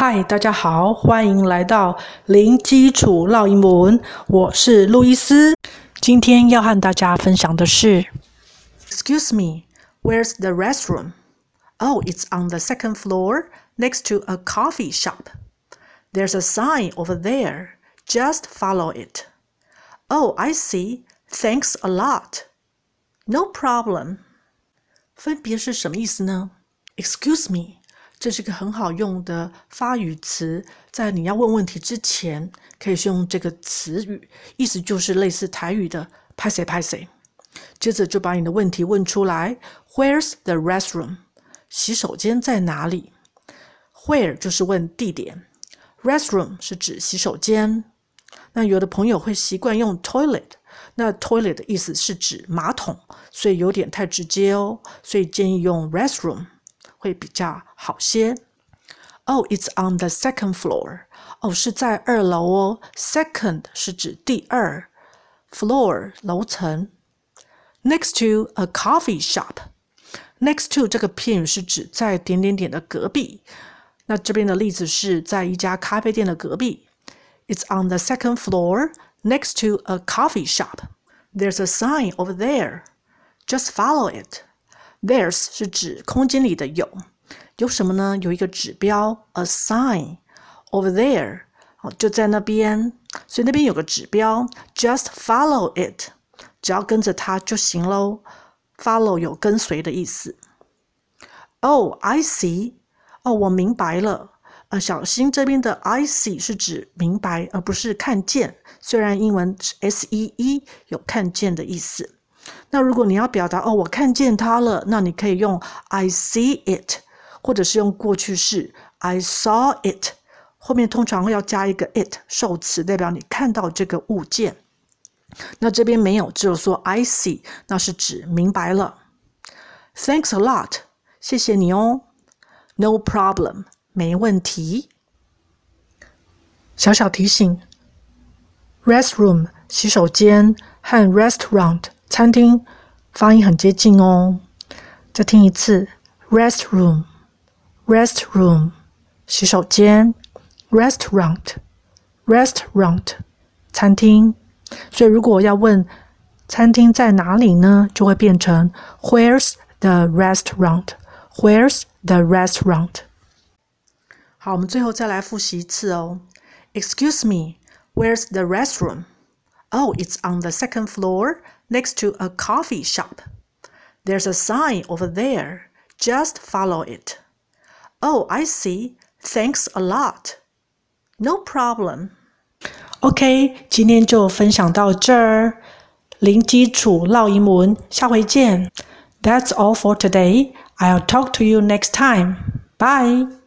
嗨，大家好，欢迎来到零基础烙英文。我是路易斯，今天要和大家分享的是：Excuse me, where's the restroom? Oh, it's on the second floor, next to a coffee shop. There's a sign over there. Just follow it. Oh, I see. Thanks a lot. No problem. 分别是什么意思呢？Excuse me， 这是个很好用的发语词，在你要问问题之前，可以用这个词语，意思就是类似台语的“拍谢拍谢”。接着就把你的问题问出来：Where's the restroom？洗手间在哪里？Where 就是问地点，restroom 是指洗手间。那有的朋友会习惯用 toilet。那 toilet 的意思是指马桶，所以有点太直接哦，所以建议用 restroom 会比较好些。Oh, it's on the second floor. 哦，是在二楼哦。Second 是指第二，floor 楼层。Next to a coffee shop. Next to 这个片语是指在点点点的隔壁。那这边的例子是在一家咖啡店的隔壁。It's on the second floor. Next to a coffee shop, there's a sign over there. Just follow it. There's 是指空间里的有，有什么呢？有一个指标，a sign over there，哦，就在那边，所以那边有个指标，just follow it，只要跟着它就行喽。Follow 有跟随的意思。Oh, I see. 哦，我明白了。呃，小心这边的 I see 是指明白，而不是看见。虽然英文是 S E E 有看见的意思。那如果你要表达哦，我看见它了，那你可以用 I see it，或者是用过去式 I saw it，后面通常会要加一个 it 受词，代表你看到这个物件。那这边没有，只有说 I see，那是指明白了。Thanks a lot，谢谢你哦。No problem。没问题。小小提醒：restroom 洗手间和 restaurant 餐厅发音很接近哦。再听一次：restroom restroom 洗手间，restaurant restaurant 餐厅。所以如果要问餐厅在哪里呢，就会变成 Where's the restaurant？Where's the restaurant？好，我们最后再来复习一次哦。Excuse me, where's the restroom? Oh, it's on the second floor, next to a coffee shop. There's a sign over there. Just follow it. Oh, I see. Thanks a lot. No problem. OK，今天就分享到这儿。零基础烙英文，下回见。That's all for today. I'll talk to you next time. Bye.